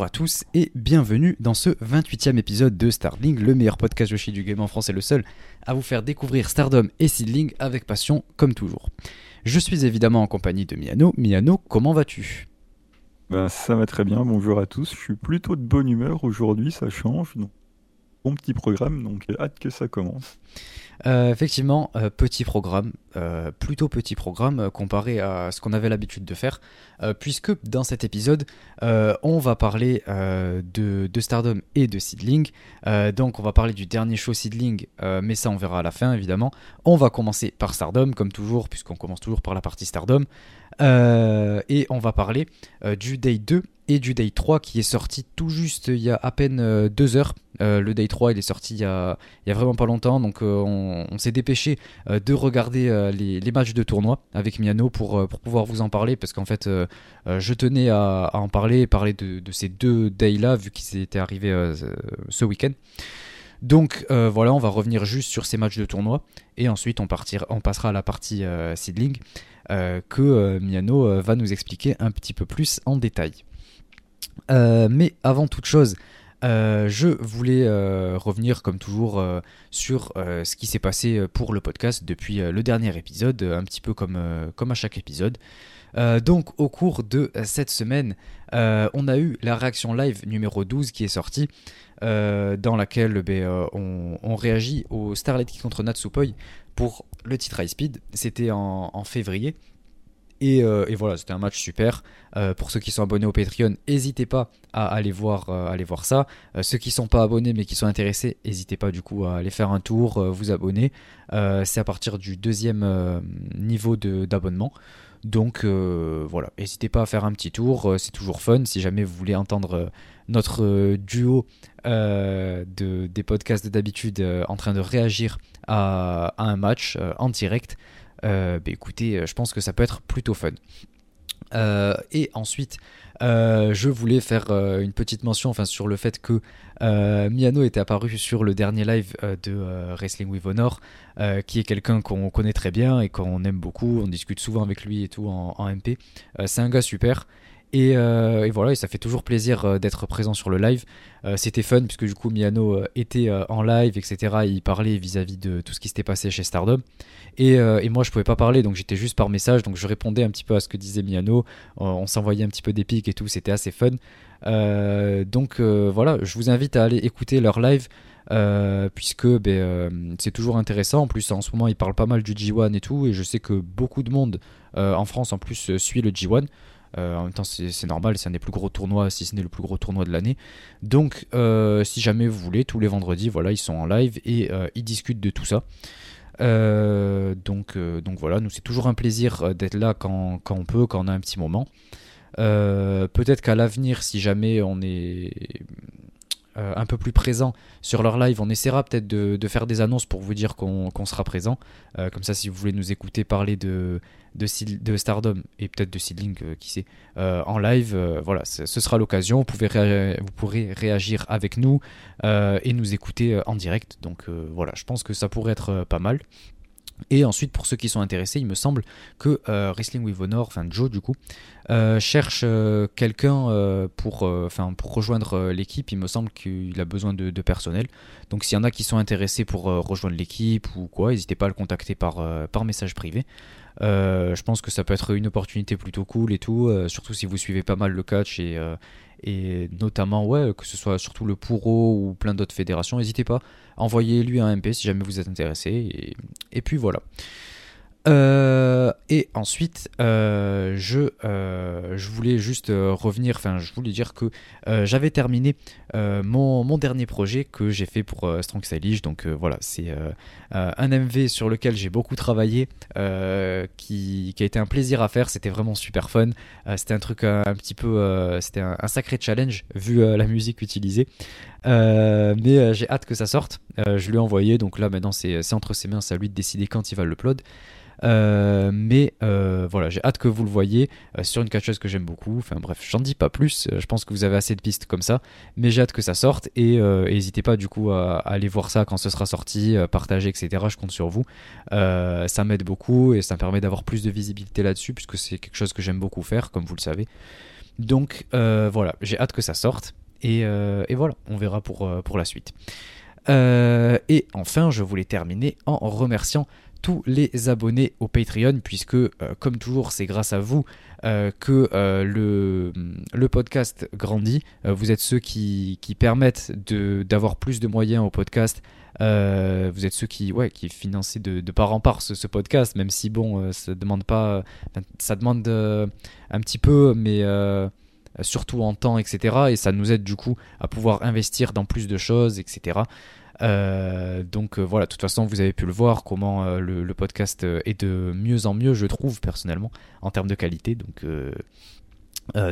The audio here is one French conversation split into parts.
Bonjour à tous et bienvenue dans ce 28e épisode de Starling, le meilleur podcast Yoshi du game en France et le seul à vous faire découvrir Stardom et Seedling avec passion comme toujours. Je suis évidemment en compagnie de Miano. Miano, comment vas-tu? Ben, ça va très bien, bonjour à tous. Je suis plutôt de bonne humeur aujourd'hui, ça change. Donc, bon petit programme, donc hâte que ça commence. Euh, effectivement, euh, petit programme, euh, plutôt petit programme comparé à ce qu'on avait l'habitude de faire, puisque dans cet épisode, on va parler de, Stardom et de Seedling. donc on va parler du dernier show Seedling, mais ça on verra à la fin évidemment. On va commencer par Stardom, comme toujours, puisqu'on commence toujours par la partie Stardom. et on va parler du Day 2 et du Day 3 qui est sorti tout juste il y a à peine deux heures. le Day 3 il est sorti il y a, vraiment pas longtemps, donc on, on, s'est dépêché euh, de regarder euh, les, matchs de tournoi avec Miano pour, euh, pouvoir vous en parler parce qu'en fait je tenais à, en parler, parler de, ces deux days-là vu qu'ils étaient arrivés ce week-end. Donc voilà, on va revenir juste sur ces matchs de tournoi et ensuite on passera à la partie seedling que Miano va nous expliquer un petit peu plus en détail. Mais avant toute chose, euh, je voulais euh, revenir comme toujours euh, sur ce qui s'est passé pour le podcast depuis le dernier épisode, un petit peu comme, comme à chaque épisode. donc au cours de cette semaine, on a eu la réaction live numéro 12 qui est sortie, dans laquelle ben, on, réagit au Starlight qui contre Natsupoi pour le titre High Speed. C'était en, février. Euh, et, voilà, c'était un match super. Euh, pour ceux qui sont abonnés au Patreon, n'hésitez pas à aller voir, euh, ça. ceux qui ne sont pas abonnés mais qui sont intéressés, n'hésitez pas du coup à aller faire un tour, vous abonner. c'est à partir du deuxième niveau d'abonnement. Donc voilà, n'hésitez pas à faire un petit tour, c'est toujours fun. Si jamais vous voulez entendre notre duo de, des podcasts d'habitude en train de réagir à un match en direct, bah, écoutez, euh, je pense que ça peut être plutôt fun. Euh, et ensuite, je voulais faire une petite mention enfin, sur le fait que Miano était apparu sur le dernier live de Wrestling with Honor, qui est quelqu'un qu'on connaît très bien et qu'on aime beaucoup. On discute souvent avec lui et tout en, en MP. c'est un gars super. Euh, et, voilà, et ça fait toujours plaisir euh, d'être présent sur le live. Euh, c'était fun puisque du coup Miano était en live, etc. il parlait vis-à-vis de tout ce qui s'était passé chez Stardom. Et, moi je pouvais pas parler, donc j'étais juste par message, donc je répondais un petit peu à ce que disait Miano. on s'envoyait un petit peu des pics et tout, c'était assez fun. donc voilà, je vous invite à aller écouter leur live. puisque ben, c'est toujours intéressant. En plus, en ce moment, ils parlent pas mal du G1 et tout, et je sais que beaucoup de monde en France en plus suit le G1. Euh, en même temps, c'est normal, c'est un des plus gros tournois, si ce n'est le plus gros tournoi de l'année. Donc, euh, si jamais vous voulez, tous les vendredis, voilà, ils sont en live et euh, ils discutent de tout ça. donc, donc voilà, nous c'est toujours un plaisir d'être là quand, quand, on peut, quand on a un petit moment. Peut-être qu'à l'avenir, si jamais on est un peu plus présent sur leur live, on essaiera peut-être de, faire des annonces pour vous dire qu'on sera présent. comme ça, si vous voulez nous écouter parler de, Stardom et peut-être de Seedling, euh, qui sait, euh, en live. Euh, voilà, ce sera l'occasion. Vous pourrez réagir avec nous et nous écouter en direct. Donc voilà, je pense que ça pourrait être pas mal. Et ensuite, pour ceux qui sont intéressés, il me semble que Wrestling with Honor, enfin Joe du coup, cherche quelqu'un pour, enfin pour rejoindre l'équipe. Il me semble qu'il a besoin de, personnel. Donc s'il y en a qui sont intéressés pour rejoindre l'équipe ou quoi, n'hésitez pas à le contacter par, par message privé. Euh, je pense que ça peut être une opportunité plutôt cool et tout, euh, surtout si vous suivez pas mal le catch et, euh, et notamment ouais que ce soit surtout le Puro ou plein d'autres fédérations, n'hésitez pas, envoyez-lui un MP si jamais vous êtes intéressé et puis voilà. Euh, et ensuite, euh, je, euh, je voulais juste revenir, enfin, je voulais dire que j'avais terminé mon, mon, dernier projet que j'ai fait pour Strong Stylish. Donc voilà, c'est un MV sur lequel j'ai beaucoup travaillé, qui, qui, a été un plaisir à faire. C'était vraiment super fun. c'était un truc un, petit peu, c'était un, sacré challenge vu la musique utilisée. mais j'ai hâte que ça sorte. je lui ai envoyé, donc là maintenant c'est entre ses mains, c'est à lui de décider quand il va l'upload. Euh, mais euh, voilà, j'ai hâte que vous le voyez euh, sur une catcheuse que j'aime beaucoup. Enfin bref, j'en dis pas plus. je pense que vous avez assez de pistes comme ça, mais j'ai hâte que ça sorte et n'hésitez pas du coup à, aller voir ça quand ce sera sorti, partager, etc. Je compte sur vous. ça m'aide beaucoup et ça me permet d'avoir plus de visibilité là-dessus puisque c'est quelque chose que j'aime beaucoup faire, comme vous le savez. Donc voilà, j'ai hâte que ça sorte. Et, voilà, on verra pour la suite. et enfin, je voulais terminer en remerciant tous les abonnés au Patreon, puisque, euh, comme toujours, c'est grâce à vous euh, que euh, le, le, podcast grandit. vous êtes ceux qui, qui permettent d'avoir plus de moyens au podcast. vous êtes ceux qui, ouais, qui financent de, part en part ce, podcast, même si, bon, ça demande pas. Ça demande un petit peu, mais surtout en temps, etc. Et ça nous aide du coup à pouvoir investir dans plus de choses, etc. Euh, donc euh, voilà, de toute façon, vous avez pu le voir comment euh, le, podcast est de mieux en mieux, je trouve personnellement, en termes de qualité. Donc,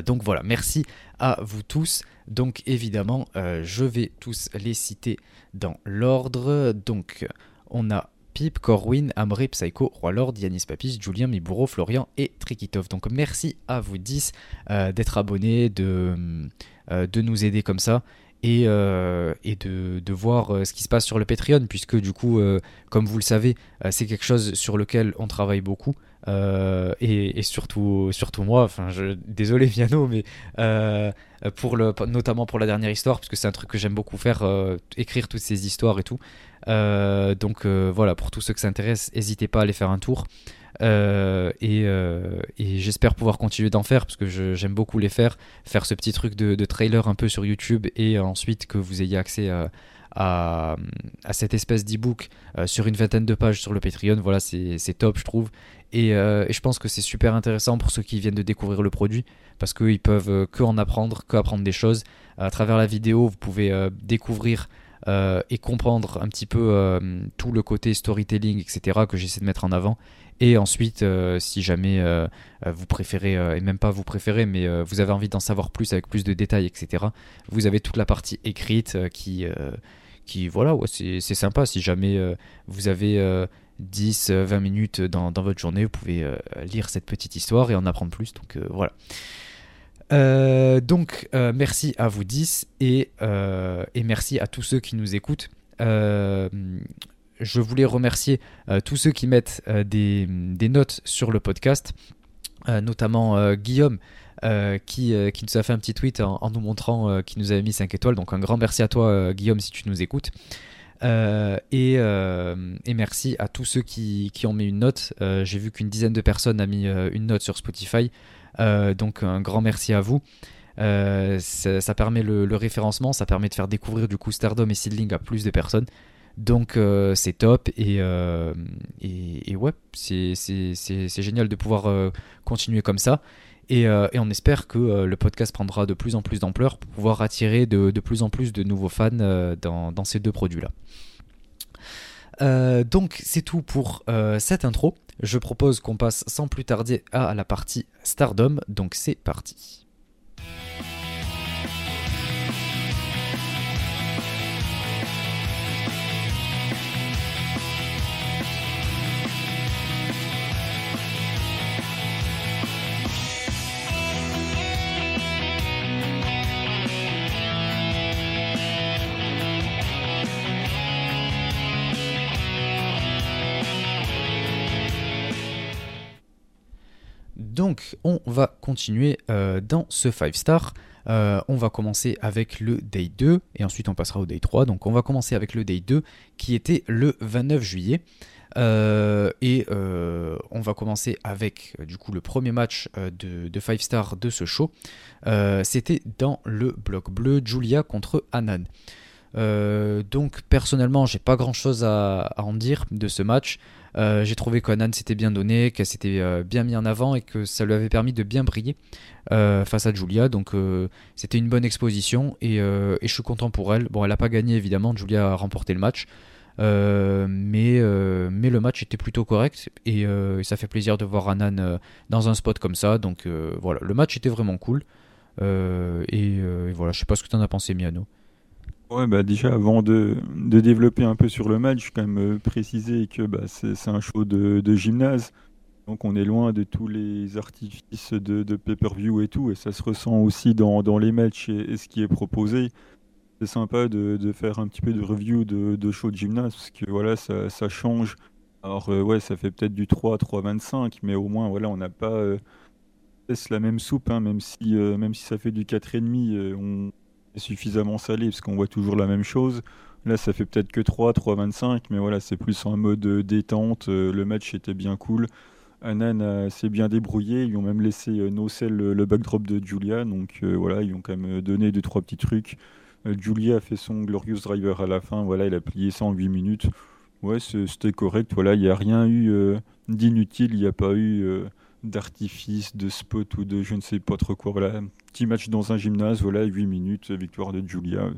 donc voilà, merci à vous tous. Donc évidemment, je vais tous les citer dans l'ordre. Donc on a Pip, Corwin, Amri, Psycho, Roi Lord, Yanis Papis, Julien, Mibouro, Florian et Trikitov. Donc merci à vous 10 d'être abonnés, de, de nous aider comme ça et, euh, et de, voir euh, ce qui se passe sur le Patreon, puisque du coup, euh, comme vous le savez, c'est quelque chose sur lequel on travaille beaucoup. Et, surtout, surtout moi, je, désolé Viano, mais pour le, notamment pour la dernière histoire, parce que c'est un truc que j'aime beaucoup faire, écrire toutes ces histoires et tout. donc voilà, pour tous ceux que ça intéresse, n'hésitez pas à aller faire un tour. Euh, euh, et, j'espère pouvoir continuer d'en faire parce que j'aime beaucoup les faire. Faire ce petit truc de, trailer un peu sur YouTube et ensuite que vous ayez accès à, cette espèce d'e-book euh, sur une vingtaine de pages sur le Patreon. Voilà, c'est top, je trouve. Et, je pense que c'est super intéressant pour ceux qui viennent de découvrir le produit parce qu'ils peuvent que en apprendre, que apprendre des choses. À travers la vidéo, vous pouvez découvrir et comprendre un petit peu tout le côté storytelling, etc., que j'essaie de mettre en avant. Et ensuite, euh, si jamais euh, euh, vous préférez, et même pas vous préférez, mais vous avez envie d'en savoir plus avec plus de détails, etc., vous avez toute la partie écrite qui, qui voilà, c'est sympa. Si jamais vous avez 10, 20 minutes dans, votre journée, vous pouvez lire cette petite histoire et en apprendre plus. Donc voilà. donc merci à vous 10 et, et, merci à tous ceux qui nous écoutent je voulais remercier euh, tous ceux qui mettent euh, des, notes sur le podcast, euh, notamment Guillaume. qui, nous a fait un petit tweet en, nous montrant qu'il nous avait mis 5 étoiles. Donc un grand merci à toi Guillaume si tu nous écoutes. Et, merci à tous ceux qui, ont mis une note. J'ai vu qu'une dizaine de personnes a mis une note sur Spotify. donc un grand merci à vous. Ça, permet le, le, référencement, ça permet de faire découvrir du coup Stardom et Seedling à plus de personnes. Donc euh, c'est top euh, et, et, ouais, c'est génial de pouvoir euh, continuer comme ça. Et, et, on espère que le podcast prendra de plus en plus d'ampleur pour pouvoir attirer de, de, plus en plus de nouveaux fans dans, dans, ces deux produits-là. donc c'est tout pour cette intro. Je propose qu'on passe sans plus tarder à la partie Stardom. Donc c'est parti. Donc on va continuer euh, dans ce 5 star. Euh, on va commencer avec le day 2 et ensuite on passera au day 3. Donc on va commencer avec le day 2 qui était le 29 juillet. Euh, et on va commencer avec du coup le premier match de, de 5 star de ce show. C'était dans le bloc bleu Julia contre Anan. Donc personnellement j'ai pas grand chose à, en dire de ce match. Euh, j'ai trouvé qu'Anan s'était bien donné, qu'elle s'était euh, bien mis en avant et que ça lui avait permis de bien briller euh, face à Julia. Donc c'était une bonne exposition et, je suis content pour elle. Bon, elle n'a pas gagné évidemment, Julia a remporté le match. mais, mais le match était plutôt correct et, ça fait plaisir de voir Anan dans un spot comme ça. Donc voilà, le match était vraiment cool. Et, voilà, je sais pas ce que tu en as pensé, Miano. Ouais, bah déjà, avant de, de, développer un peu sur le match, je quand même euh, préciser que bah, c'est un show de, de, gymnase. Donc on est loin de tous les artifices de, de pay-per-view et tout. Et ça se ressent aussi dans, dans les matchs et, ce qui est proposé. C'est sympa de, faire un petit peu de review de, show de gymnase parce que voilà, ça, ça change. Alors euh, ouais, ça fait peut-être du 3 3,25, mais au moins voilà, on n'a pas... Euh, la même soupe, hein, même, si, même si ça fait du 4,5, on suffisamment salé parce qu'on voit toujours la même chose. Là, ça fait peut-être que 3, 3,25, mais voilà, c'est plus en mode détente. le match était bien cool. Anan s'est bien débrouillé. Ils ont même laissé no sell le, backdrop de Julia. Donc voilà, ils ont quand même donné deux, trois petits trucs. Julia a fait son Glorious Driver à la fin. Voilà, il a plié ça en 8 minutes. Ouais, c'était correct. Voilà, il n'y a rien eu euh, d'inutile, il n'y a pas eu euh, d'artifice, de spot ou de je ne sais pas trop quoi. Voilà, petit match dans un gymnase, voilà, 8 minutes, victoire de Julia.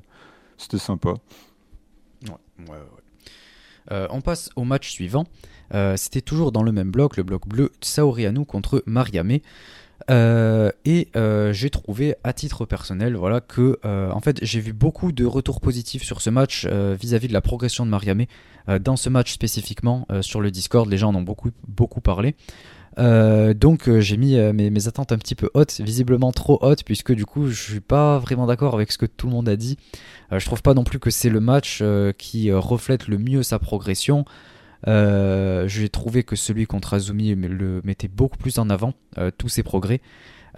C'était sympa. Euh, on passe au match suivant. C'était toujours dans le même bloc, le bloc bleu, Saorianou contre Mariame. Euh, et euh, j'ai trouvé à titre personnel voilà que euh, en fait j'ai vu beaucoup de retours positifs sur ce match vis-à-vis de la progression de Mariamé dans ce match spécifiquement sur le Discord les gens en ont beaucoup beaucoup parlé donc j'ai mis mes, mes, attentes un petit peu hautes visiblement trop hautes puisque du coup je suis pas vraiment d'accord avec ce que tout le monde a dit je trouve pas non plus que c'est le match qui reflète le mieux sa progression euh, j'ai trouvé que celui contre Azumi le mettait beaucoup plus en avant, euh, tous ses progrès.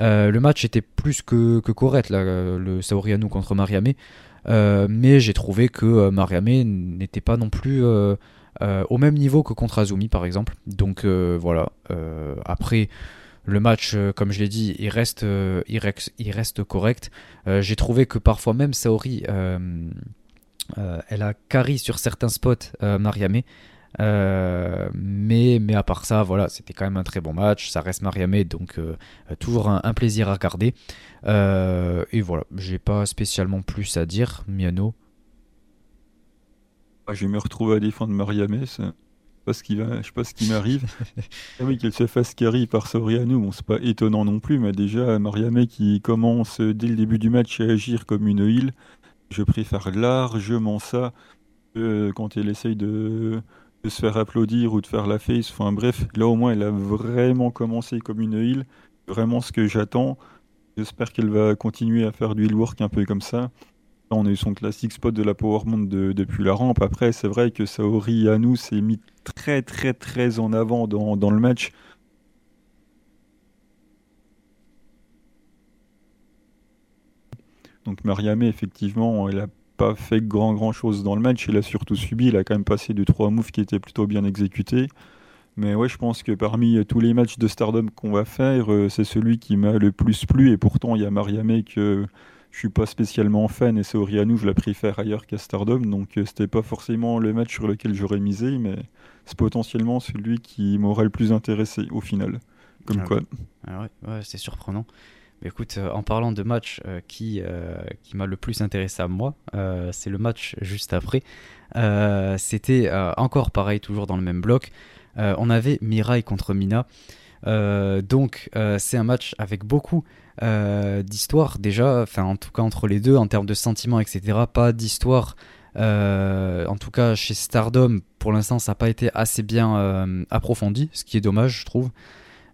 Euh, le match était plus que, correct, là, le Saoriano contre Mariame. mais j'ai trouvé que Mariame n'était pas non plus au même niveau que contre Azumi, par exemple. Donc voilà. après, le match, comme je l'ai dit, il reste, correct. j'ai trouvé que parfois même Saori, elle a carry sur certains spots Mariame. Euh, mais, mais à part ça, voilà, c'était quand même un très bon match. Ça reste Mariamé, donc euh, toujours un, plaisir à regarder. Euh, et voilà, j'ai pas spécialement plus à dire. Miano ah, Je vais me retrouver à défendre Mariamé. Ça... Je sais pas ce qui m'arrive. ah oui, qu'elle se fasse carry par Soriano, bon, c'est pas étonnant non plus, mais déjà, Mariamé qui commence dès le début du match à agir comme une île, je préfère largement ça quand elle essaye de, de se faire applaudir ou de faire la face. Enfin bref, là au moins elle a vraiment commencé comme une heal. Vraiment ce que j'attends. J'espère qu'elle va continuer à faire du heal work un peu comme ça. On a eu son classique spot de la Power Mount depuis la rampe. Après, c'est vrai que Saori Anu s'est mis très très très en avant dans, le match. Donc Mariamé, effectivement, elle a pas fait grand grand chose dans le match. Il a surtout subi. Il a quand même passé deux trois moves qui étaient plutôt bien exécutés. Mais ouais, je pense que parmi tous les matchs de Stardom qu'on va faire, euh, c'est celui qui m'a le plus plu. Et pourtant, il y a Mariamé que je suis pas spécialement fan et c'est Orianou, je la préfère ailleurs qu'à Stardom. Donc euh, c'était pas forcément le match sur lequel j'aurais misé, mais c'est potentiellement celui qui m'aurait le plus intéressé au final. Comme ah quoi. Ah ouais c'est surprenant écoute, euh, en parlant de match euh, qui, euh, qui m'a le plus intéressé à moi, c'est le match juste après. C'était encore pareil, toujours dans le même bloc. on avait Mirai contre Mina. donc c'est un match avec beaucoup d'histoire déjà, enfin en tout cas entre les deux en termes de sentiments, etc. Pas d'histoire. en tout cas, chez Stardom, pour l'instant, ça n'a pas été assez bien approfondi, ce qui est dommage, je trouve.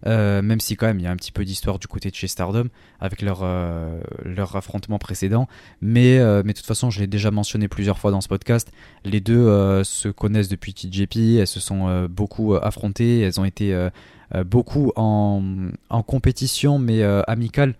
Euh, même si quand même il y a un petit peu d'histoire du côté de chez Stardom avec leur, euh, leur affrontement précédent. Mais, euh, mais de toute façon, je l'ai déjà mentionné plusieurs fois dans ce podcast, les deux se connaissent depuis TJP, elles se sont beaucoup affrontées, elles ont été beaucoup en, compétition mais amicale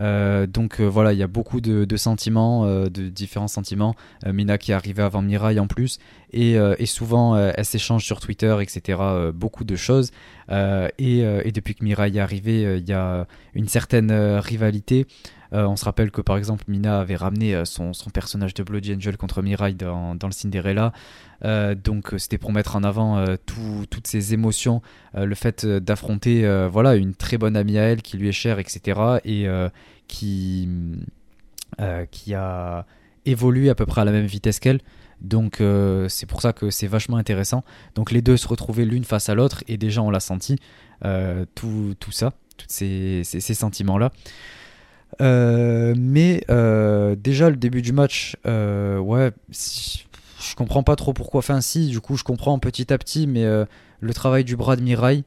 euh, donc euh, voilà, il y a beaucoup de, sentiments, euh, de différents sentiments. Mina qui est arrivée avant Mirai en plus, et, souvent elle s'échange sur Twitter, etc. beaucoup de choses. Et, depuis que Mirai est arrivée, il y a une certaine rivalité. On se rappelle que par exemple Mina avait ramené son, personnage de Bloody Angel contre Mirai dans, le Cinderella. donc c'était pour mettre en avant toutes ses émotions, le fait d'affronter voilà une très bonne amie à elle qui lui est chère, etc. Et, qui, euh, a évolué à peu près à la même vitesse qu'elle. Donc euh, c'est pour ça que c'est vachement intéressant. Donc les deux se retrouver l'une face à l'autre et déjà on l'a senti, euh, tout, ça, tous ces, ces, sentiments-là. Mais déjà le début du match, ouais, je comprends pas trop pourquoi. Enfin si, du coup je comprends petit à petit, mais le travail du bras de Mirai,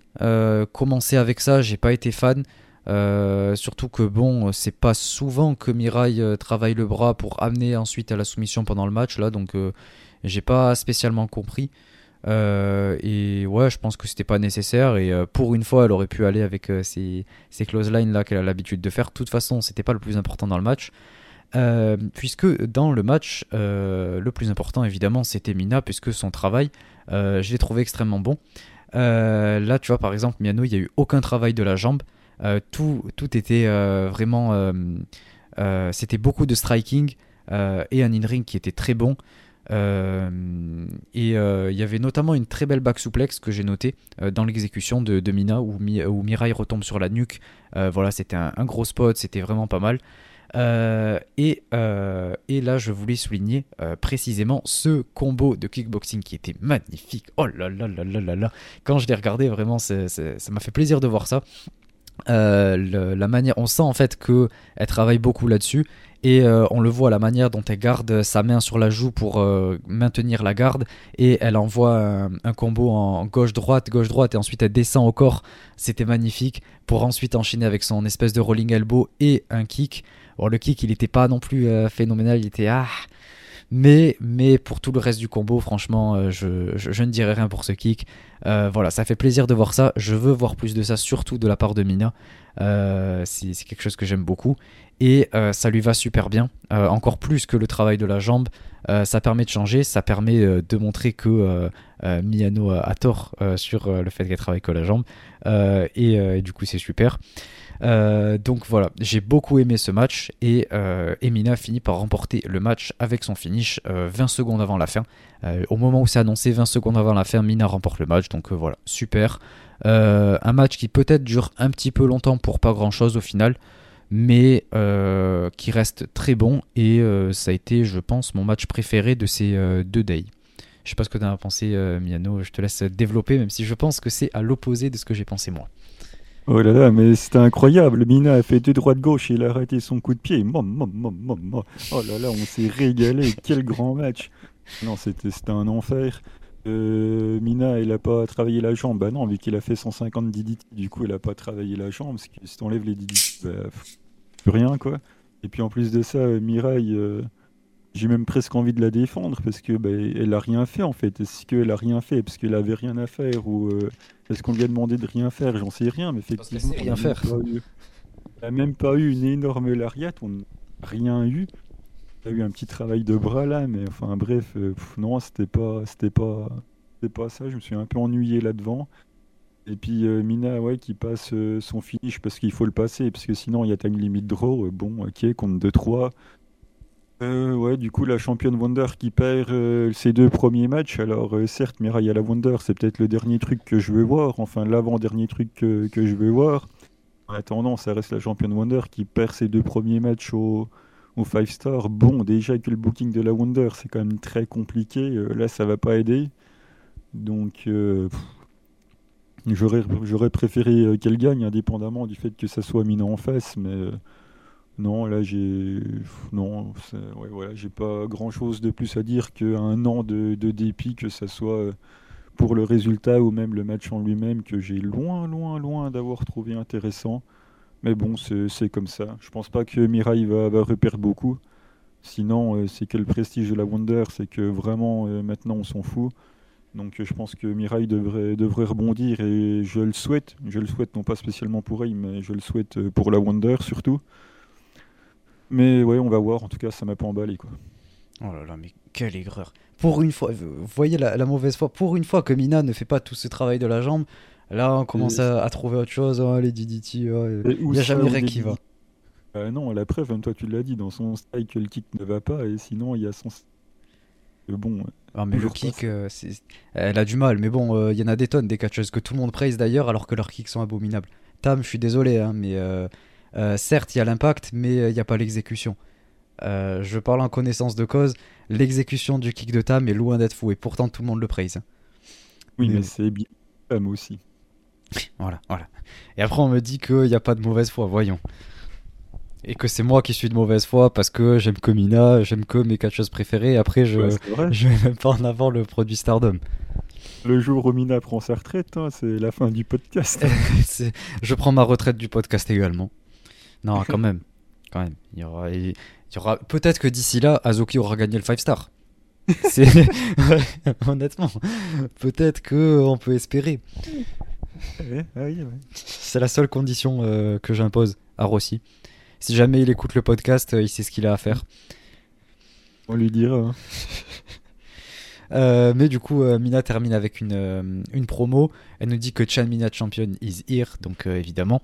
commencer avec ça, j'ai pas été fan. Euh, surtout que bon, c'est pas souvent que Mirai euh, travaille le bras pour amener ensuite à la soumission pendant le match là, donc euh, j'ai pas spécialement compris. Et ouais, je pense que c'était pas nécessaire. Et pour une fois, elle aurait pu aller avec ces, ces close lines là qu'elle a l'habitude de faire. De toute façon, c'était pas le plus important dans le match. puisque dans le match, le plus important évidemment c'était Mina, puisque son travail, je l'ai trouvé extrêmement bon. là, tu vois, par exemple, Miano, il n'y a eu aucun travail de la jambe. tout, tout était vraiment. c'était beaucoup de striking et un in-ring qui était très bon. Euh, et euh, il y avait notamment une très belle back souplex que j'ai noté euh, dans l'exécution de, Mina où, où, Mirai retombe sur la nuque. voilà, c'était un, gros spot, c'était vraiment pas mal. Et, et, là, je voulais souligner précisément ce combo de kickboxing qui était magnifique. Oh là là là là là là. Quand je l'ai regardé, vraiment, ça m'a fait plaisir de voir ça. La manière, on sent en fait que elle travaille beaucoup là-dessus et euh, on le voit la manière dont elle garde sa main sur la joue pour euh, maintenir la garde et elle envoie un, combo en gauche-droite, gauche-droite et ensuite elle descend au corps. C'était magnifique pour ensuite enchaîner avec son espèce de rolling elbow et un kick. Bon, le kick il n'était pas non plus euh, phénoménal, il était ah. Mais, pour tout le reste du combo, franchement, je, je, ne dirais rien pour ce kick. voilà, ça fait plaisir de voir ça. Je veux voir plus de ça, surtout de la part de Mina. c'est quelque chose que j'aime beaucoup et euh, ça lui va super bien, euh, encore plus que le travail de la jambe. Euh, ça permet de changer, ça permet de montrer que Miyano a, tort sur le fait qu'elle travaille que la jambe, et, du coup c'est super. Donc voilà, j'ai beaucoup aimé ce match et Emina finit par remporter le match avec son finish 20 secondes avant la fin. au moment où c'est annoncé, 20 secondes avant la fin, Mina remporte le match, donc voilà, super. un match qui peut-être dure un petit peu longtemps pour pas grand chose au final mais euh, qui reste très bon et euh, ça a été, je pense, mon match préféré de ces euh, deux days. Je sais pas ce que tu as pensé, Miano, je te laisse développer, même si je pense que c'est à l'opposé de ce que j'ai pensé moi. Oh là là, mais c'était incroyable. Mina a fait deux droites-gauche et il a arrêté son coup de pied. oh là là, on s'est régalé. Quel grand match. Non, c'était un enfer. Mina, elle a pas travaillé la jambe. Bah non, vu qu'il a fait 150 DDT, du coup, elle a pas travaillé la jambe. Parce que si t'enlèves les DDT, bah, plus rien, quoi. Et puis en plus de ça, euh, Mirai, euh, j'ai même presque envie de la défendre parce que bah, elle a rien fait en fait. Est-ce qu'elle a rien fait? Parce qu'elle avait rien à faire ou euh, est-ce qu'on lui a demandé de rien faire? J'en sais rien, mais effectivement, rien faire. Elle n'a même pas eu une énorme lariate, on n'a rien eu. Il a eu un petit travail de bras là, mais enfin bref, non, c'était pas, c'était pas, c'était pas ça. Je me suis un peu ennuyé là-devant. Et puis euh, Mina, ouais, qui passe euh, son finish parce qu'il faut le passer, parce que sinon il y a time limit draw. Euh, bon, ok, compte 2-3. Ouais, du coup, la championne Wonder qui perd ses deux premiers matchs. Alors, certes, Mirai à la Wonder, c'est peut-être le dernier truc que je veux voir, enfin l'avant-dernier truc que, je veux voir. En attendant, ça reste la championne Wonder qui perd ses deux premiers matchs au, au 5 star. Bon, déjà que le booking de la Wonder, c'est quand même très compliqué. là, ça va pas aider. Donc, J'aurais préféré euh, qu'elle gagne, indépendamment du fait que ça soit Mina en face, mais euh, non, là j'ai non, j'ai pas grand chose de plus à dire qu'un an de, dépit, que ça soit euh, pour le résultat ou même le match en lui-même, que j'ai loin, loin, loin d'avoir trouvé intéressant. Mais bon, c'est comme ça. Je pense pas que Mirai va, va beaucoup. Sinon, c'est que le prestige de la Wonder, c'est que vraiment maintenant on s'en fout. Donc je pense que Mirai devrait, devrait rebondir et je le souhaite. Je le souhaite non pas spécialement pour elle, mais je le souhaite euh, pour la Wonder surtout. Mais ouais, on va voir. En tout cas, ça m'a pas emballé quoi. Oh là là, mais quelle aigreur. Pour une fois, vous voyez la, mauvaise foi. Pour une fois que Mina ne fait pas tout ce travail de la jambe, là on commence à, trouver autre chose. Oh, les DDT, il n'y a jamais rien qui va. Euh, non, la preuve, même toi tu l'as dit, dans son style que le kick ne va pas, et sinon il y a son bon. Ah, mais le kick, euh, elle a du mal. Mais bon, il euh, y en a des tonnes des catcheuses que tout le monde praise d'ailleurs, alors que leurs kicks sont abominables. Tam, je suis désolé, hein, mais euh, certes, il y a l'impact, mais il n'y a pas l'exécution. je parle en connaissance de cause. L'exécution du kick de Tam est loin d'être fou, et pourtant tout le monde le praise. Oui, mais, c'est bien Tam aussi. voilà, voilà. Et après, on me dit qu'il n'y a pas de mauvaise foi, voyons et que c'est moi qui suis de mauvaise foi parce que j'aime que Mina, j'aime que mes catcheuses préférées. Après, je, je vais même pas en avant le produit Stardom. Le jour où Mina prend sa retraite, hein, c'est la fin du podcast. je prends ma retraite du podcast également. Non, quand même. Quand même. Il y aura, il y aura... Peut-être que d'ici là, Azuki aura gagné le 5 star. honnêtement, peut-être que on peut espérer. Ah C'est la seule condition euh, que j'impose à Rossi. Si jamais il écoute le podcast, euh, il sait ce qu'il a à faire. On lui dira. Hein. Euh, mais du coup, Mina termine avec une, une, promo. Elle nous dit que Chan Mina Champion is here, donc évidemment.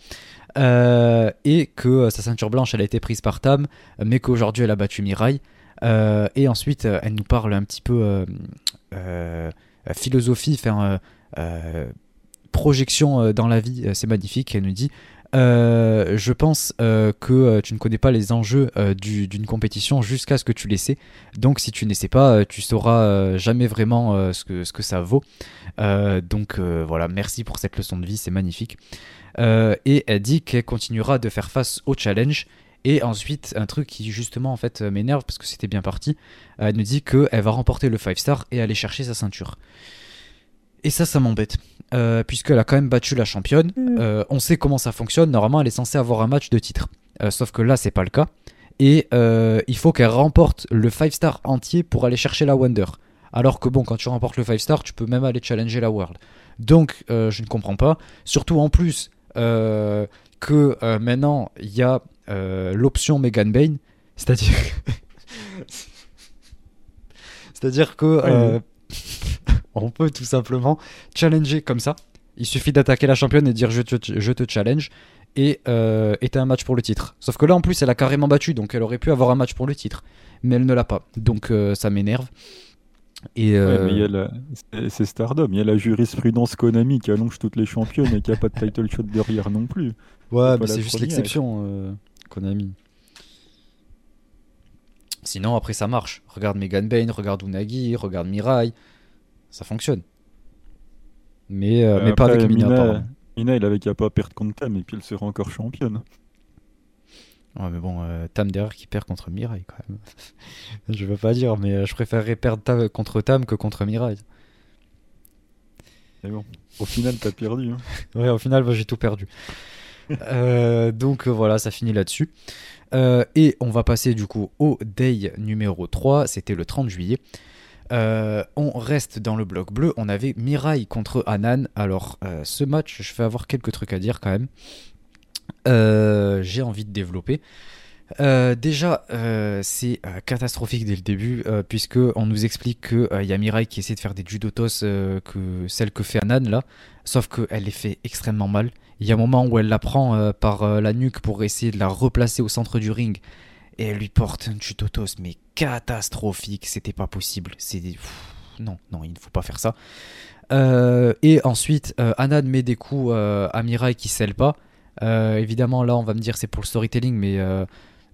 Et que sa ceinture blanche, elle a été prise par Tam, mais qu'aujourd'hui, elle a battu Mirai. et ensuite, elle nous parle un petit peu philosophie, faire projection euh, dans la vie, euh, c'est magnifique. Elle nous dit euh, je pense que tu ne connais pas les enjeux d'une compétition jusqu'à ce que tu les sais. Donc si tu ne sais pas, tu sauras jamais vraiment ce, que, ce que ça vaut. donc voilà, merci pour cette leçon de vie, c'est magnifique. et elle dit qu'elle continuera de faire face au challenge. Et ensuite, un truc qui justement en fait m'énerve parce que c'était bien parti, elle nous dit qu'elle va remporter le 5 star et aller chercher sa ceinture. Et ça, ça m'embête. Euh, puisqu'elle a quand même battu la championne. Mm. Euh, on sait comment ça fonctionne. Normalement, elle est censée avoir un match de titre. Euh, sauf que là, c'est pas le cas. Et il faut qu'elle remporte le 5 star entier pour aller chercher la Wonder. Alors que bon, quand tu remportes le 5 star, tu peux même aller challenger la World. Donc, je ne comprends pas. Surtout en plus que maintenant, il y a l'option Megan Bain. C'est-à-dire. C'est-à-dire que on peut tout simplement challenger comme ça. Il suffit d'attaquer la championne et dire je te, je te challenge et euh, un match pour le titre. Sauf que là en plus elle a carrément battu donc elle aurait pu avoir un match pour le titre. Mais elle ne l'a pas. Donc euh, ça m'énerve. Et euh, c'est Stardom, il y a la jurisprudence Konami qui allonge toutes les championnes et qui a pas de title shot derrière non plus. Ouais, mais c'est juste l'exception, euh, Konami. Sinon, après, ça marche. Regarde Megan Bain, regarde Unagi, regarde Mirai ça fonctionne. Mais, euh, mais pas avec Mina, Mina, Mina, il avait qu'à pas perdre contre Tam et puis elle sera encore championne. Ouais, mais bon, euh, Tam derrière qui perd contre Mirai quand même. je veux pas dire, mais euh, je préférerais perdre contre Tam que contre Mirai. Mais bon, au final, t'as perdu. Hein. ouais, au final, j'ai tout perdu. donc voilà, ça finit là-dessus. et on va passer du coup au day numéro 3, c'était le 30 juillet. Euh, on reste dans le bloc bleu. On avait Mirai contre Anan. Alors, euh, ce match, je vais avoir quelques trucs à dire quand même. Euh, j'ai envie de développer. déjà, c'est catastrophique dès le début, puisque on nous explique qu'il y a Mirai qui essaie de faire des judotos, que celle que fait Anan là, sauf qu'elle les fait extrêmement mal. Il y a un moment où elle la prend par la nuque pour essayer de la replacer au centre du ring, et elle lui porte un judotos, mais catastrophique, c'était pas possible. C'est non, non, il ne faut pas faire ça. Euh, et ensuite, euh, Anan met des coups euh, à Mirai qui scelle pas. évidemment, là, on va me dire c'est pour le storytelling, mais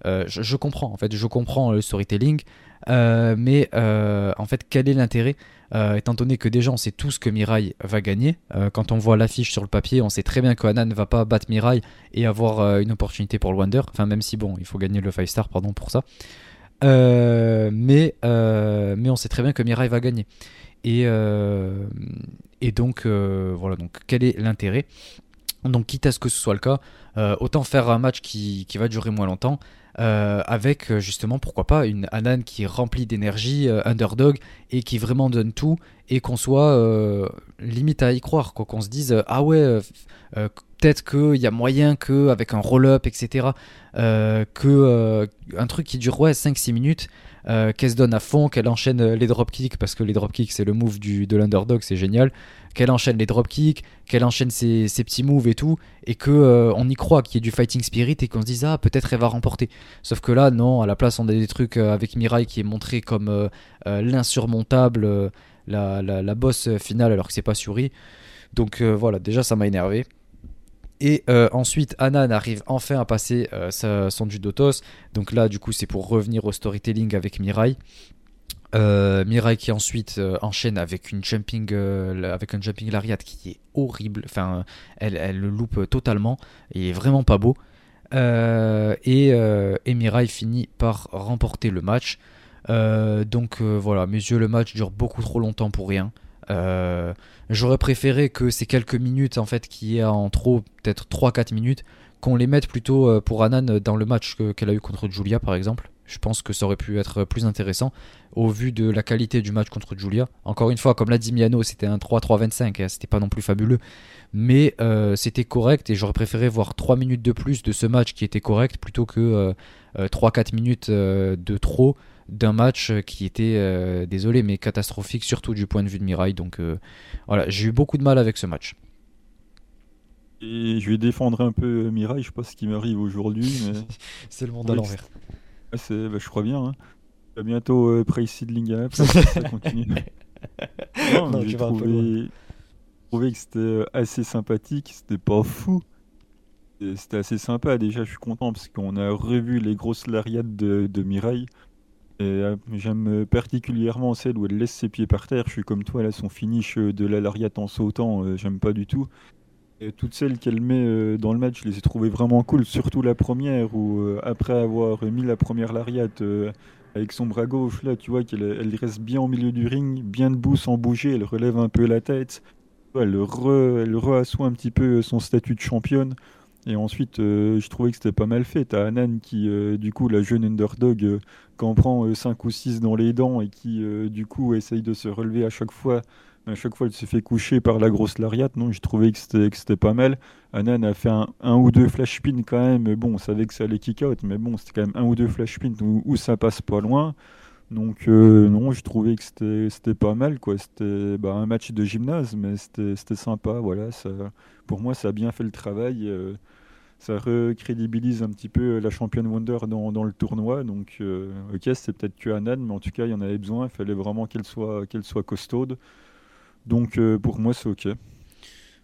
je, je, comprends. En fait, je comprends le storytelling, mais en fait, quel est l'intérêt euh, étant donné que déjà on sait tous que Mirai va gagner. Euh, quand on voit l'affiche sur le papier, on sait très bien que Hanan ne va pas battre Mirai et avoir euh, une opportunité pour le Wonder. Enfin, même si bon, il faut gagner le 5 star, pardon pour ça. mais, mais on sait très bien que Mirai va gagner. Et, et donc, voilà, donc quel est l'intérêt? Donc quitte à ce que ce soit le cas, autant faire un match qui, qui va durer moins longtemps, euh, avec euh, justement pourquoi pas une Anan qui est remplie d'énergie, euh, underdog et qui vraiment donne tout et qu'on soit limite à y croire, quoi. Qu'on se dise ah ouais peut-être qu'il y a moyen que avec un roll-up etc que un truc qui dure ouais 5-6 minutes qu'elle se donne à fond, qu'elle enchaîne les dropkicks parce que les dropkicks c'est le move du, de l'underdog, c'est génial qu'elle enchaîne les dropkicks, qu'elle enchaîne ses, petits moves et tout, et que euh, on y croit qu'il y ait du fighting spirit et qu'on se dise ah peut-être elle va remporter. Sauf que là non, à la place on a des trucs euh, avec Mirai qui est montré comme euh, l'insurmontable, la, la, boss finale alors que c'est pas Suri. Donc voilà, déjà ça m'a énervé. Et ensuite, Anan arrive enfin à passer son judotos. Donc là, du coup, c'est pour revenir au storytelling avec Mirai. Euh, Mirai qui ensuite euh, enchaîne avec une jumping euh, avec un jumping lariat qui est horrible. Enfin elle, elle le loupe totalement. Et est vraiment pas beau. Et, et Mirai finit par remporter le match. Donc voilà. Mes yeux le match dure beaucoup trop longtemps pour rien j'aurais préféré que ces quelques minutes en fait qui est en trop peut-être 3-4 minutes qu'on les mette plutôt pour Anan dans le match qu'elle a eu contre Julia par exemple. Je pense que ça aurait pu être plus intéressant au vu de la qualité du match contre Julia. Encore une fois, comme l'a dit Miano, c'était un 3-3-25, hein, c'était pas non plus fabuleux, mais euh, c'était correct et j'aurais préféré voir 3 minutes de plus de ce match qui était correct plutôt que 3-4 minutes de trop d'un match qui était, désolé, mais catastrophique, surtout du point de vue de Mirai. Donc voilà, j'ai eu beaucoup de mal avec ce match. Et je vais défendre un peu euh, Mirai, je sais pas ce qui m'arrive aujourd'hui. Mais... c'est le monde à l'envers. bah, je crois bien. Hein. À bientôt euh, Seedling ça continue. non, j'ai trouvé... trouvé que c'était euh, assez sympathique, c'était pas fou. C'était assez sympa, déjà je suis content parce qu'on a revu les grosses lariades de, de. Euh, j'aime particulièrement celle où elle laisse ses pieds par terre. Je suis comme toi, là, son finish de la lariate en sautant, j'aime pas du tout. Toutes celles qu'elle met euh, dans le match, je les ai trouvées vraiment cool, surtout la première où euh, après avoir mis la première lariate euh, avec son bras gauche, là tu vois qu'elle elle reste bien au milieu du ring, bien debout sans bouger, elle relève un peu la tête, elle, re, elle un petit peu son statut de championne. Et ensuite, je trouvais que c'était pas mal fait. T'as Anan qui, du coup, la jeune underdog, quand prend 5 ou 6 dans les dents et qui, du coup, essaye de se relever à chaque fois à chaque fois, elle se fait coucher par la grosse lariate. Non, j'ai trouvé que c'était pas mal. Anan a fait un, ou deux flash spin quand même. Bon, on savait que ça allait kick out, mais bon, c'était quand même un ou deux flash spin où, ça passe pas loin. Donc, euh, non, j'ai trouvé que c'était pas mal. quoi. C'était bah, un match de gymnase, mais c'était sympa. Voilà, pour moi, ça a bien fait le travail. Euh, ça recrédibilise un petit peu la championne Wonder dans, le tournoi. Donc, euh, ok, c'est peut-être que Anan, mais en tout cas, il y en avait besoin. Il fallait vraiment qu'elle soit, qu'elle soit costaude. Donc euh, pour moi, c'est ok.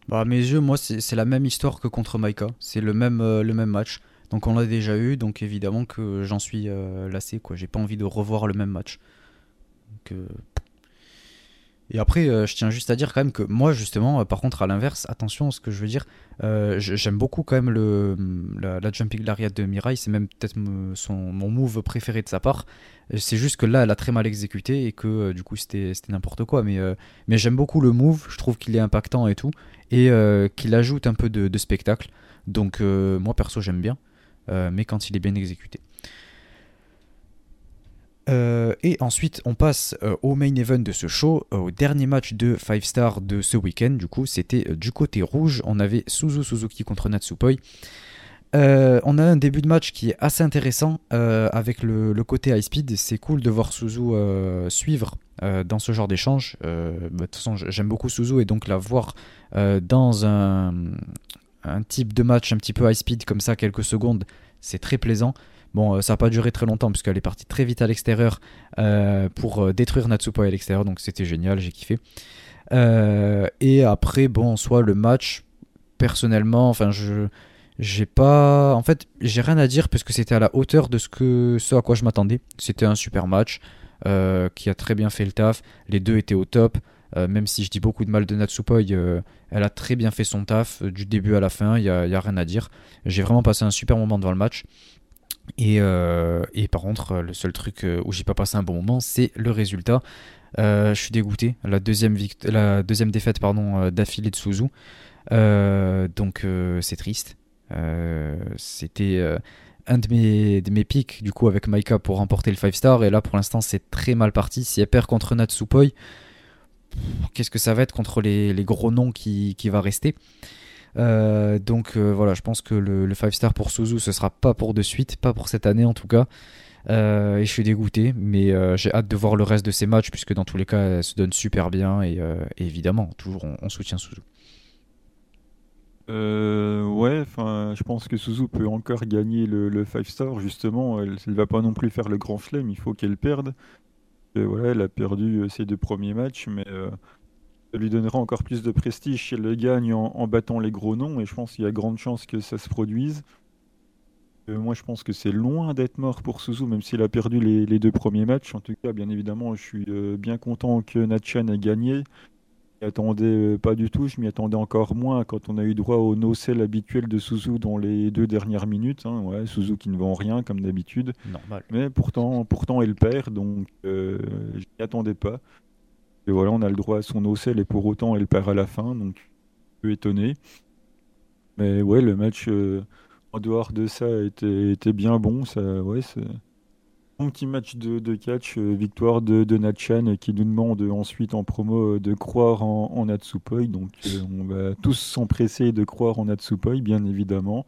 Bah, mes yeux, moi, c'est la même histoire que contre Maika. C'est le même, euh, le même match. Donc on l'a déjà eu, donc évidemment que j'en suis euh, lassé. quoi. J'ai pas envie de revoir le même match. Donc, et après, euh, je tiens juste à dire quand même que moi, justement, euh, par contre, à l'inverse, attention à ce que je veux dire, euh, j'aime beaucoup quand même le, la, jumping lariat de Mirai, c'est même peut-être mon move préféré de sa part. C'est juste que là, elle a très mal exécuté et que du coup, c'était n'importe quoi. Mais, j'aime beaucoup le move, je trouve qu'il est impactant et tout, et qu'il ajoute un peu de spectacle. Donc, moi, perso, j'aime bien, mais quand il est bien exécuté. Euh, et ensuite, on passe euh, au main event de ce show, euh, au dernier match de 5 Star de ce week-end. Du coup, c'était du côté rouge. On avait Suzu Suzuki contre Natsupoi. on a un début de match qui est assez intéressant avec le, côté high speed. C'est cool de voir Suzu suivre dans ce genre d'échange. Bah, de toute façon, j'aime beaucoup Suzu et donc la voir dans un, un type de match un petit peu high speed comme ça, quelques secondes, c'est très plaisant. Bon, euh, ça n'a pas duré très longtemps puisqu'elle est partie très vite à l'extérieur euh, pour euh, détruire Natsupoi à l'extérieur, donc c'était génial, j'ai kiffé. et après, bon, soit le match, personnellement, enfin, je j'ai pas en fait j'ai rien à dire parce que c'était à la hauteur de ce que ce à quoi je m'attendais c'était un super match qui a très bien fait le taf les deux étaient au top même si je dis beaucoup de mal de Natsupoi elle a très bien fait son taf du début à la fin il n'y a, rien à dire j'ai vraiment passé un super moment devant le match euh, et, par contre, le seul truc euh, où j'ai pas passé un bon moment, c'est le résultat. Euh, je suis dégoûté. La deuxième, défaite d'affilée de Suzu. donc c'est triste. C'était un de mes, de mes pics du coup avec Maika pour remporter le 5 star. Et là pour l'instant c'est très mal parti. Si elle perd contre Natsupoi, qu'est-ce que ça va être contre les, les gros noms qui, qui va rester euh, donc euh, voilà, je pense que le, 5 star pour Suzu, ce sera pas pour de suite, pas pour cette année en tout cas. Euh, et je suis dégoûté, mais j'ai hâte de voir le reste de ces matchs, puisque dans tous les cas, elle se donne super bien, et, évidemment, toujours on, soutient Suzu. ouais, je pense que Suzu peut encore gagner le, 5 star, justement. Elle ne va pas non plus faire le grand flemme, il faut qu'elle perde. Elle a perdu ses deux premiers matchs, mais ça lui donnera encore plus de prestige si elle le gagne en, battant les gros noms, et je pense qu'il y a grande chance que ça se produise. Euh, moi, je pense que c'est loin d'être mort pour Suzu, même s'il a perdu les, deux premiers matchs. En tout cas, bien évidemment, je suis euh, bien content que Natchan ait gagné. Je m'y attendais euh, pas du tout, je m'y attendais encore moins quand on a eu droit au no-sell habituel de Suzu dans les deux dernières minutes. Hein. Ouais, Suzu qui ne vend rien, comme d'habitude. Normal. Mais pourtant, pourtant, elle perd, donc je m'y attendais pas. Et voilà, on a le droit à son ocel et pour autant elle perd à la fin, donc peu étonné. Mais ouais, le match euh, en dehors de ça était, était bien bon. Ça, ouais, Un petit match de, catch, euh, victoire de, de Natchan qui nous demande ensuite en promo de croire en, Natsupoi. Donc on va tous s'empresser de croire en Natsupoi, bien évidemment.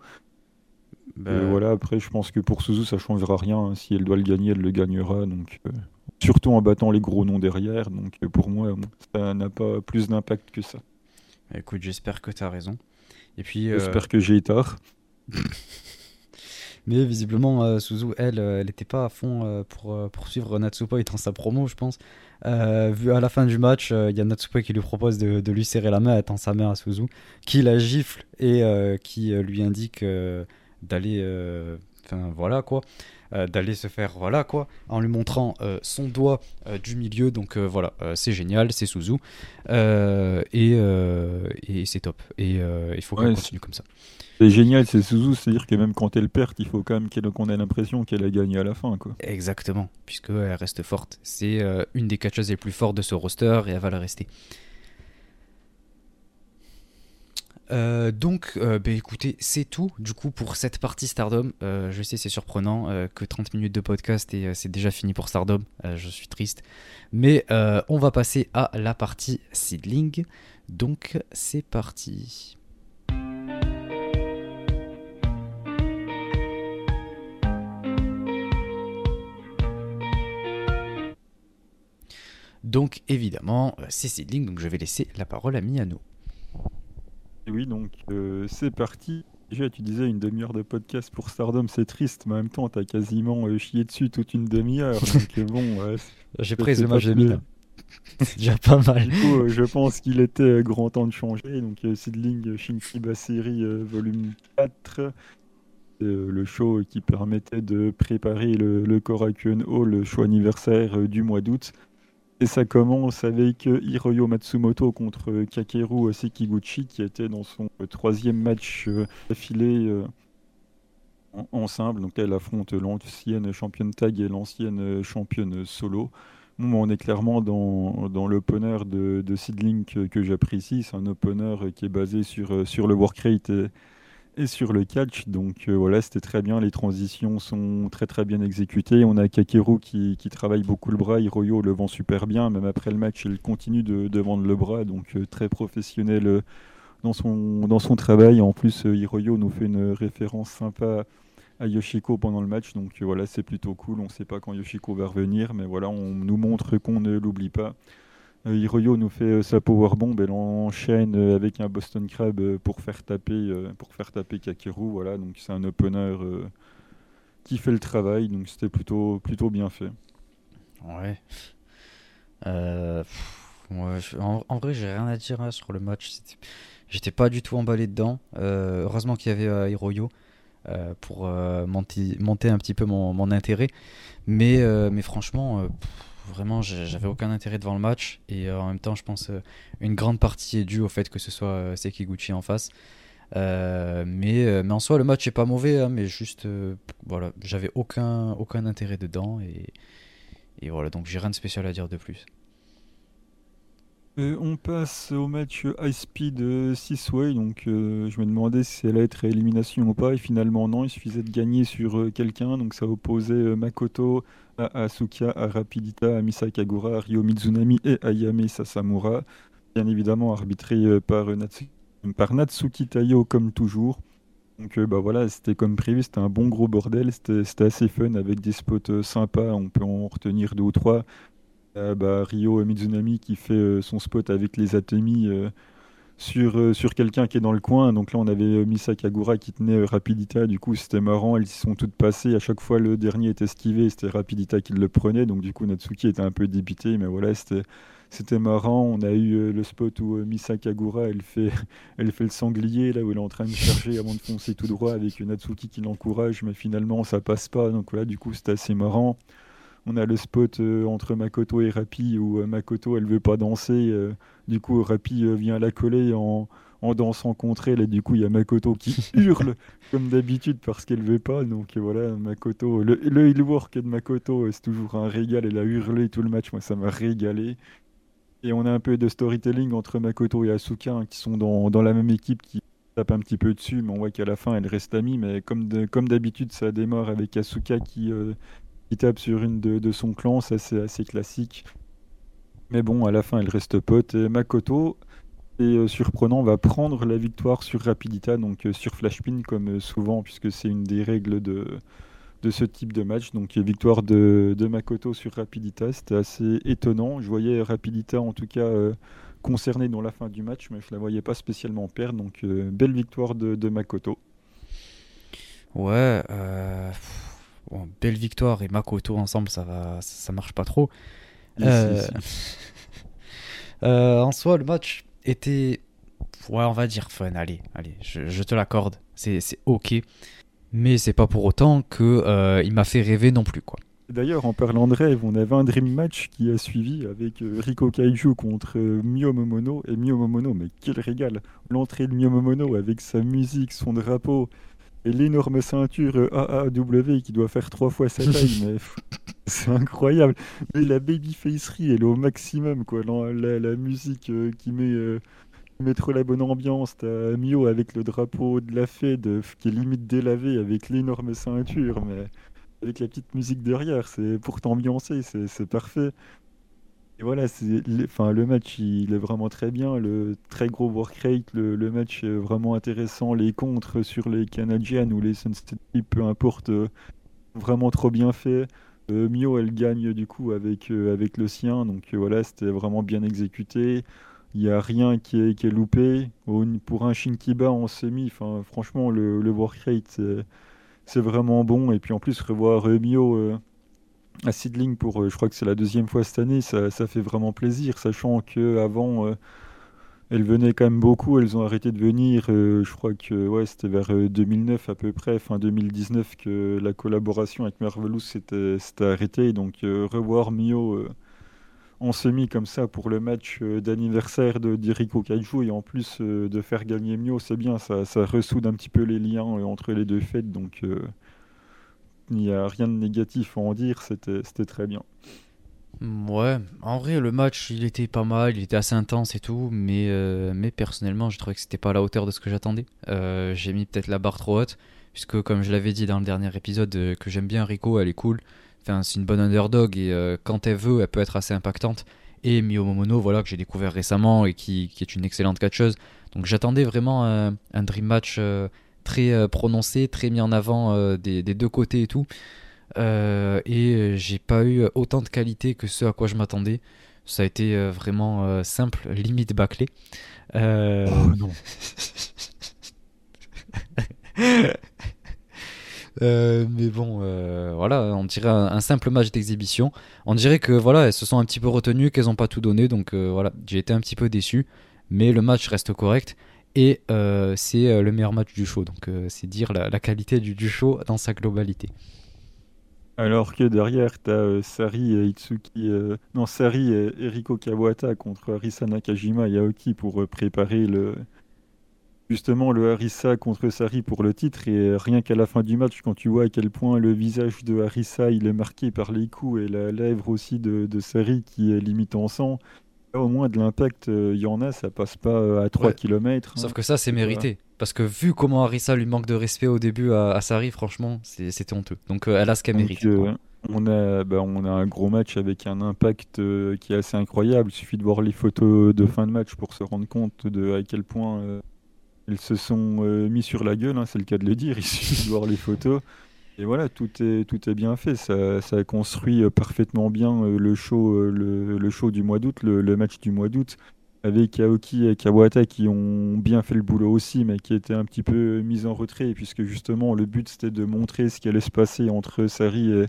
Bah, voilà, après je pense que pour Suzu ça changera rien. Hein. Si elle doit le gagner, elle le gagnera. Donc surtout en battant les gros noms derrière. Donc pour moi, ça n'a pas plus d'impact que ça. Écoute, j'espère que tu as raison. Et puis, J'espère que j'ai tort. Mais visiblement, euh, Suzu, elle, euh, elle n'était pas à fond euh, pour poursuivre Natsupa dans sa promo, je pense. vu à la fin du match, il y a Natsupa qui lui propose de, lui serrer la main, elle tend sa main à Suzu, qui la gifle et qui lui indique d'aller. Enfin, voilà quoi. d'aller se faire voilà quoi en lui montrant son doigt du milieu donc voilà c'est génial c'est Suzu et, et c'est top et il faut qu'elle continue comme ça c'est génial, c'est Suzu, c'est-à-dire que même quand elle perd, il faut quand même qu'on ait l'impression qu'elle a gagné à la fin. Quoi. Exactement, puisqu'elle reste forte. C'est euh, une des catcheuses les plus fortes de ce roster et elle va le rester. Euh, donc, euh, bah, écoutez, c'est tout du coup pour cette partie Stardom. je sais, c'est surprenant que 30 minutes de podcast et c'est déjà fini pour Stardom. je suis triste. Mais on va passer à la partie Seedling. Donc, c'est parti. Donc évidemment, euh, c'est Seedling, donc je vais laisser la parole à Miano. Oui, donc euh, c'est parti. Déjà, tu disais une demi-heure de podcast pour Stardom, c'est triste, mais en même temps, t'as quasiment euh, chié dessus toute une demi-heure. donc bon, j'ai pris ce match de C'est déjà pas mal. Du coup, je pense qu'il était grand temps de changer. Donc, Seedling Shinkiba Série volume 4. le show qui permettait de préparer le, le Korakuen Hall, le show anniversaire du mois d'août. Et ça commence avec euh, Hiroyo Matsumoto contre euh, Kakeru Sekiguchi qui était dans son euh, troisième match affilé en, simple. Donc elle affronte l'ancienne championne tag et l'ancienne championne solo. on est clairement dans, dans l'opener de, de Seedling que, j'apprécie. C'est un opener qui est basé sur, sur le work rate sur le catch. Donc euh, voilà, c'était très bien. Les transitions sont très très bien exécutées. On a Kakeru qui, qui travaille beaucoup le bras. Hiroyo le vend super bien. Même après le match, il continue de, de vendre le bras. Donc euh, très professionnel euh, dans, son, dans son travail. En plus, Hiroyo nous fait une référence sympa à Yoshiko pendant le match. Donc voilà, c'est plutôt cool. On ne sait pas quand Yoshiko va revenir. Mais voilà, on nous montre qu'on ne l'oublie pas. Euh, Hiroyo nous fait euh, sa powerbomb, elle enchaîne euh, avec un Boston Crab pour faire taper, pour faire taper Kakeru. Voilà, donc c'est un opener qui fait le travail, donc c'était plutôt, plutôt bien fait. Ouais. en, vrai, j'ai rien à dire hein, sur le match. J'étais pas du tout emballé dedans. heureusement qu'il y avait Hiroyo pour monter, monter, un petit peu mon, mon intérêt. Mais, mais franchement, Vraiment, j'avais aucun intérêt devant le match. Et euh, en même temps, je pense euh, une grande partie est due au fait que ce soit euh, Sekiguchi en face. mais, mais en soi, le match est pas mauvais, hein, mais juste, voilà, j'avais aucun, aucun intérêt dedans. Et, et voilà, donc j'ai rien de spécial à dire de plus. On passe au match High Speed 6 Way. Donc, je me demandais si elle allait être élimination ou pas. Et finalement, non. Il suffisait de gagner sur quelqu'un. Donc, ça opposait Makoto à Asuka, à Rapidita, à Misakagura, à Ryo Mizunami et Ayame Sasamura. Bien évidemment arbitré euh, par, par Natsuki Tayo comme toujours. Donc euh, bah voilà, c'était comme prévu, c'était un bon gros bordel, c'était assez fun avec des spots euh, sympas, on peut en retenir deux ou trois. Bah, Ryo Mizunami qui fait son spot avec les Atemi sur, euh, sur quelqu'un qui est dans le coin. Donc là, on avait euh, Misa Kagura qui tenait euh, Rapidita. Du coup, c'était marrant. Elles y sont toutes passées. À chaque fois, le dernier était esquivé. C'était Rapidita qui le prenait. Donc du coup, Natsuki était un peu débité. Mais voilà, c'était. C'était marrant, on a eu le spot où Misa Kagura elle fait, elle fait le sanglier là où elle est en train de charger avant de foncer tout droit avec Natsuki qui l'encourage mais finalement ça passe pas donc voilà du coup c'était assez marrant. On a le spot entre Makoto et Rapi où Makoto elle veut pas danser du coup, Rapi euh, vient la coller en, dansant contre elle et du coup il y a Makoto qui hurle comme d'habitude parce qu'elle veut pas. Donc voilà Makoto le, le work de Makoto euh, c'est toujours un régal. Elle a hurlé tout le match. Moi ça m'a régalé. Et on a un peu de storytelling entre Makoto et Asuka hein, qui sont dans, la même équipe qui tape un petit peu dessus. Mais on voit qu'à la fin elle reste amie. Mais comme comme d'habitude ça démarre avec Asuka qui euh, qui tape sur une de, son clan, ça c'est assez classique. Mais bon, à la fin, elle reste pote. Et Makoto, et euh, surprenant, va prendre la victoire sur Rapidita, donc euh, sur Flashpin, comme euh, souvent, puisque c'est une des règles de, ce type de match. Donc victoire de, Makoto sur Rapidita, c'était assez étonnant. Je voyais Rapidita en tout cas concernée dans la fin du match, mais je la voyais pas spécialement perdre. Donc belle victoire de, de Makoto. Ouais, belle victoire et Makoto ensemble, ça va, ça marche pas trop. en soi, le match était, ouais, on va dire fun. Allez, allez, je, te l'accorde. C'est ok. Mais c'est pas pour autant que euh, il m'a fait rêver non plus, quoi. D'ailleurs, en parlant de rêve, on avait un dream match qui a suivi avec euh, Riko Kaiju contre euh, Mio Momono. Et Mio Momono, mais quel régal L'entrée de Mio Momono avec sa musique, son drapeau et l'énorme ceinture AAW qui doit faire trois fois sa taille, mais c'est incroyable. Mais la babyfacerie, elle est au maximum, quoi. La, la, musique euh, qui met, euh, met trop la bonne ambiance. T'as Mio avec le drapeau de la Fed euh, qui est limite délavé avec l'énorme ceinture, mais avec la petite musique derrière, c'est pour t'ambiancer, c'est parfait. Et voilà, c'est, enfin, le match il est vraiment très bien, le très gros work rate, le, match est vraiment intéressant, les contres sur les Canadiens ou les Sunsteady, peu importe, vraiment trop bien fait. Euh, Mio, elle gagne du coup avec, euh, avec le sien, donc euh, voilà, c'était vraiment bien exécuté. Il n'y a rien qui est, qui est loupé. Pour un Shinkiba en semi, franchement, le, le work rate, c'est vraiment bon. Et puis en plus, revoir Mio à Seedling pour, je crois que c'est la deuxième fois cette année, ça, fait vraiment plaisir, sachant qu'avant elles venaient quand même beaucoup, elles ont arrêté de venir. Euh, je crois que ouais, c'était vers 2009 euh, à peu près, fin 2019, que la collaboration avec Marvelous s'était arrêtée. Donc euh, revoir Mio en semi comme ça pour le match d'anniversaire de d'Iriko Kaiju et en plus de faire gagner Mio, c'est bien, ça, ça ressoude un petit peu les liens entre les deux fêtes. Donc il n'y a rien de négatif à en dire, c'était très bien. Ouais, en vrai, le match, il était pas mal, il était assez intense et tout, mais, euh, personnellement, je trouvais que c'était pas à la hauteur de ce que j'attendais. Euh, j'ai mis peut-être la barre trop haute, puisque comme je l'avais dit dans le dernier épisode, euh, que j'aime bien Rico, elle est cool. Enfin, c'est une bonne underdog et quand elle veut, elle peut être assez impactante. Et Mio Momono, voilà, que j'ai découvert récemment et qui, est une excellente catcheuse. Donc j'attendais vraiment un dream match très prononcé, très mis en avant des, des, deux côtés et tout. Euh, et j'ai pas eu autant de qualité que ce à quoi je m'attendais. Ça a été euh, vraiment euh, simple, limite bâclé. Oh non. mais bon, voilà, on dirait un, simple match d'exhibition. On dirait que voilà, elles se sont un petit peu retenues, qu'elles n'ont pas tout donné, donc voilà, j'ai été un petit peu déçu. Mais le match reste correct et c'est le meilleur match du show, donc c'est dire la, qualité du, show dans sa globalité. Alors que derrière, tu as euh, Sari et Itsuki, euh, non, Sari et Eriko Kawata contre Arisa Nakajima et Aoki pour euh, préparer le, justement le Harissa contre Sari pour le titre. Et rien qu'à la fin du match, quand tu vois à quel point le visage de Harissa il est marqué par les coups et la lèvre aussi de, de Sari qui est limite en sang, au moins de l'impact, il y en a, ça passe pas à 3 km. Sauf hein. que ça, c'est mérité. Parce que vu comment Arisa lui manque de respect au début à, Sari, franchement, c'était honteux. Donc euh, elle a ce qu'elle mérite. Euh, on, a, bah, on a un gros match avec un impact euh, qui est assez incroyable. Il suffit de voir les photos de fin de match pour se rendre compte de à quel point ils se sont mis sur la gueule, hein, c'est le cas de le dire. Il suffit de voir les photos. Et voilà, tout est, tout est bien fait. Ça, ça construit parfaitement bien le show, le, show du mois d'août, le, match du mois d'août avec Aoki et Kawata qui ont bien fait le boulot aussi, mais qui étaient un petit peu mis en retrait, puisque justement le but c'était de montrer ce qui allait se passer entre Sari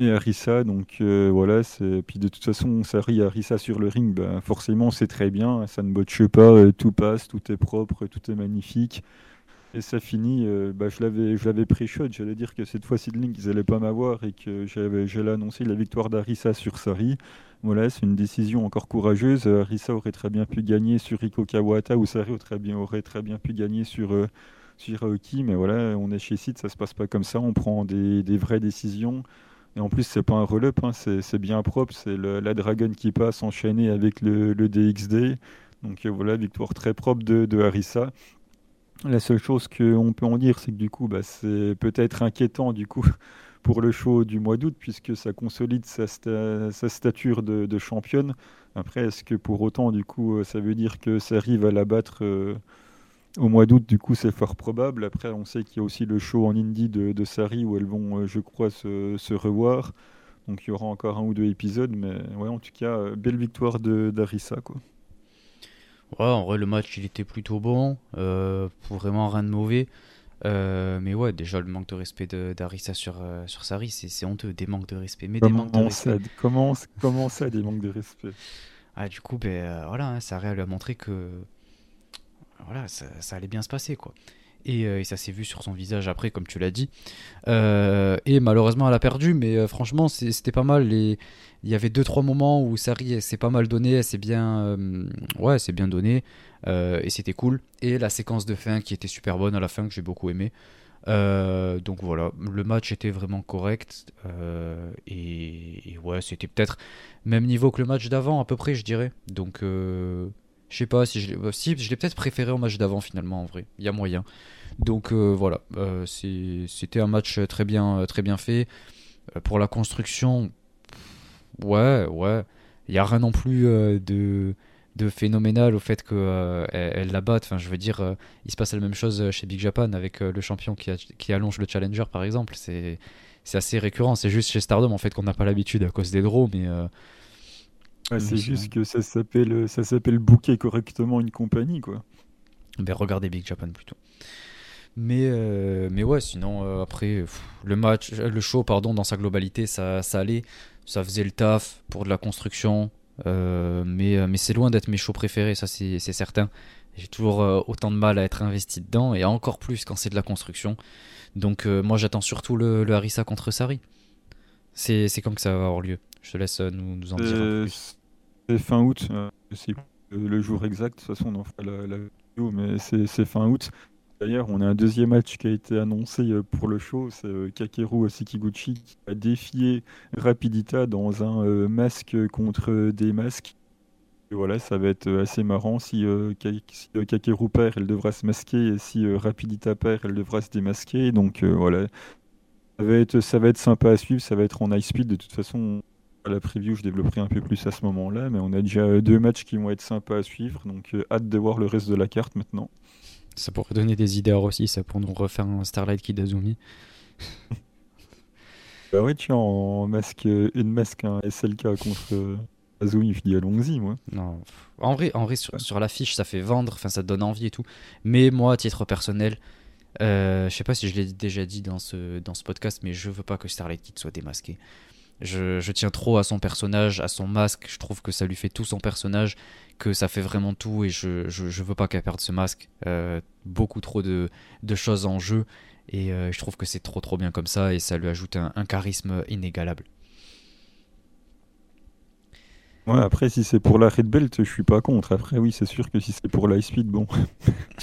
et, Arisa. Donc euh, voilà, puis de toute façon, Sari et Arisa sur le ring, ben, forcément c'est très bien, ça ne botche pas, euh, tout passe, tout est propre, tout est magnifique. Et ça finit, euh, bah, je l'avais, je l'avais pré-shot, j'allais dire que cette fois Sidling, ils n'allaient pas m'avoir et que j'avais, j'allais annoncer la victoire d'Arisa sur Sari. Voilà, c'est une décision encore courageuse. Arisa aurait très bien pu gagner sur Riko Kawata ou Sari aurait très bien, aurait très bien pu gagner sur, euh, sur Aoki. Mais voilà, on est chez Sid, ça se passe pas comme ça. On prend des, vraies décisions. Et en plus, c'est pas un roll-up, hein, c'est, bien propre. C'est la Dragon qui passe enchaînée avec le, DXD. Donc euh, voilà, victoire très propre de, de. La seule chose qu'on peut en dire, c'est que du coup, bah, c'est peut-être inquiétant du coup pour le show du mois d'août, puisque ça consolide sa, stature de, championne. Après, est-ce que pour autant, du coup, ça veut dire que ça arrive à la battre au mois d'août, du coup, c'est fort probable. Après, on sait qu'il y a aussi le show en Indie de, Sari où elles vont, je crois, se, revoir. Donc il y aura encore un ou deux épisodes, mais ouais, en tout cas, belle victoire d'Arissa, quoi. Ouais, en vrai, le match, il était plutôt bon. Euh, pour vraiment rien de mauvais. Euh, mais ouais, déjà, le manque de respect d'Arissa sur, euh, sur Sari, c'est honteux. Des manques de respect. Mais comment des manques de respect. Ça, comment, comment ça, des manques de respect? Ah, Du coup, ben, voilà, hein, Sari lui a montré que voilà, ça, ça, allait bien se passer. quoi. Et, et ça s'est vu sur son visage après, comme tu l'as dit. et malheureusement, elle a perdu, mais franchement, c'était pas mal. Il y avait deux trois moments où Sari s'est pas mal donné, elle bien, euh, ouais, c'est bien donné euh, et c'était cool. Et la séquence de fin qui était super bonne à la fin que j'ai beaucoup aimé. Euh, donc voilà, le match était vraiment correct et, ouais, c'était peut-être même niveau que le match d'avant à peu près, je dirais. Donc je sais pas si je si, je l'ai peut-être préféré au match d'avant finalement en vrai. Il y a moyen. Donc voilà, c'était un match très bien, très bien fait. pour la construction, Ouais, ouais. Il n'y a rien non plus euh, de, de phénoménal au fait qu'elle euh, elle la batte. Enfin, je veux dire, euh, il se passe la même chose chez Big Japan avec le champion qui, qui, allonge le challenger, par exemple. C'est, c'est assez récurrent. C'est juste chez Stardom, en fait, qu'on n'a pas l'habitude à cause des draws, mais. C'est juste que ça s'appelle, ça s'appelle booker correctement une compagnie, quoi. Ben, regardez Big Japan plutôt. Mais, mais ouais, sinon, après, le match, le show, pardon, dans sa globalité, ça, ça allait ça faisait le taf pour de la construction. Euh, mais, euh, mais c'est loin d'être mes shows préférés, ça c'est certain. J'ai toujours euh, autant de mal à être investi dedans et encore plus quand c'est de la construction. Donc moi j'attends surtout le, le, Harissa contre Sari. C'est quand que ça va avoir lieu Je te laisse nous, nous en dire C'est fin août, c'est le jour exact. De toute façon on en fera la, la vidéo, mais c'est fin août. D'ailleurs, on a un deuxième match qui a été annoncé euh, pour le show. C'est euh, Kakeru Sekiguchi qui a défié Rapidita dans un euh, masque contre des masques. Et voilà, ça va être assez marrant. Si, Kakeru perd, elle devra se masquer. Et si Rapidita perd, elle devra se démasquer. Donc voilà, ça va, être, ça va être sympa à suivre. Ça va être en high speed. De toute façon, à la preview, je développerai un peu plus à ce moment-là. Mais on a déjà deux matchs qui vont être sympas à suivre. Donc hâte de voir le reste de la carte maintenant. Ça pourrait donner des idées à Rossi, ça, pour nous refaire un Starlight Kid Azumi. bah ouais, tiens, en masque, une masque, un SLK contre euh, Azumi, je dis allons-y, moi. Non, en vrai, en vrai sur, sur l'affiche, ça fait vendre, enfin, ça donne envie et tout. Mais moi, à titre personnel, euh, je sais pas si je l'ai déjà dit dans ce, dans ce podcast, mais je veux pas que Starlight Kid soit démasqué. Je, je, tiens trop à son personnage, à son masque. Je trouve que ça lui fait tout son personnage que ça fait vraiment tout et je, je, veux pas qu'elle perde ce masque. Euh, beaucoup trop de, de, choses en jeu et euh, je trouve que c'est trop trop bien comme ça et ça lui ajoute un, charisme inégalable. Ouais, après, si c'est pour la Red Belt, je suis pas contre. Après, oui, c'est sûr que si c'est pour l'Ice Speed, bon.